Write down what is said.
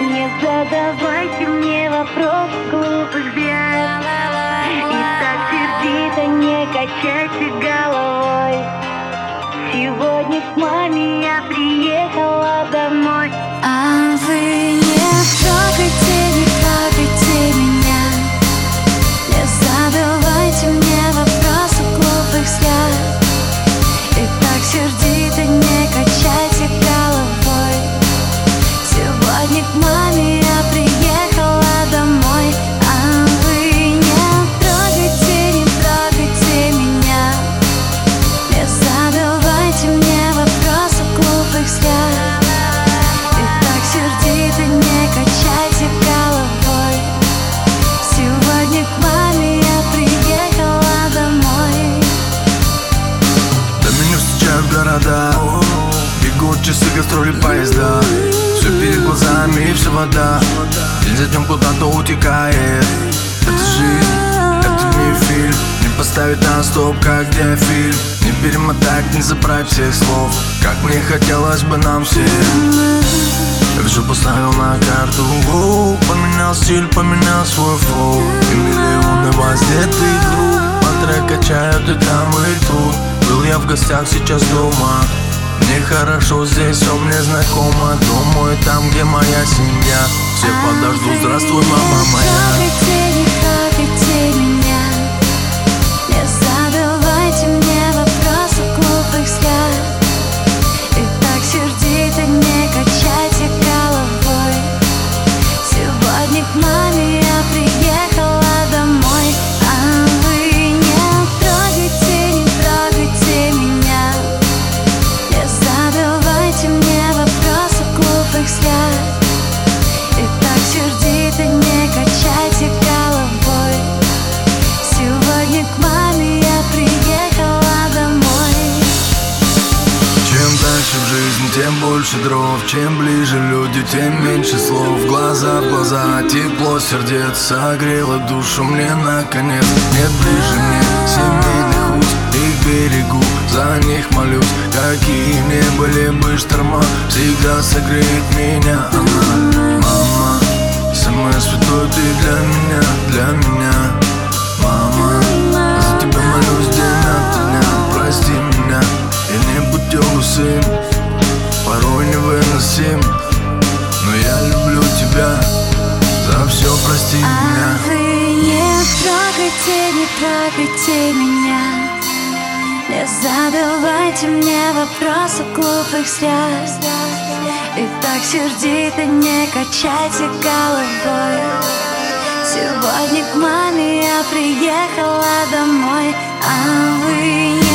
Не задавайте мне вопрос города. Бегут часы гастроли поезда. Все перед глазами все вода. День за днем куда-то утекает. Это жизнь, это не фильм. Не поставить на стоп, как где фильм Не перемотать, не забрать всех слов. Как мне хотелось бы нам всем Я все поставил на карту. Воу, Поменял стиль, поменял свой флоу. И миллионы воздетых рук По трек качают и там, и тут Был я в гостях, сейчас дома. Мне хорошо здесь, все мне знакомо. Думаю, там, где моя семья. Все подождут, здравствуй, мама моя тем больше дров Чем ближе люди, тем меньше слов. Глаза в глаза, тепло сердец Согрело душу мне наконец. Нет ближе мне семейных уз Их берегу, за них молюсь. Какие не были бы шторма Всегда согреет меня она. Мама, самая святой ты для меня, для меня меня. Не задавайте мне вопросы глупых взгляд И так сердито не качайте головой. Сегодня к маме я приехала домой А вы не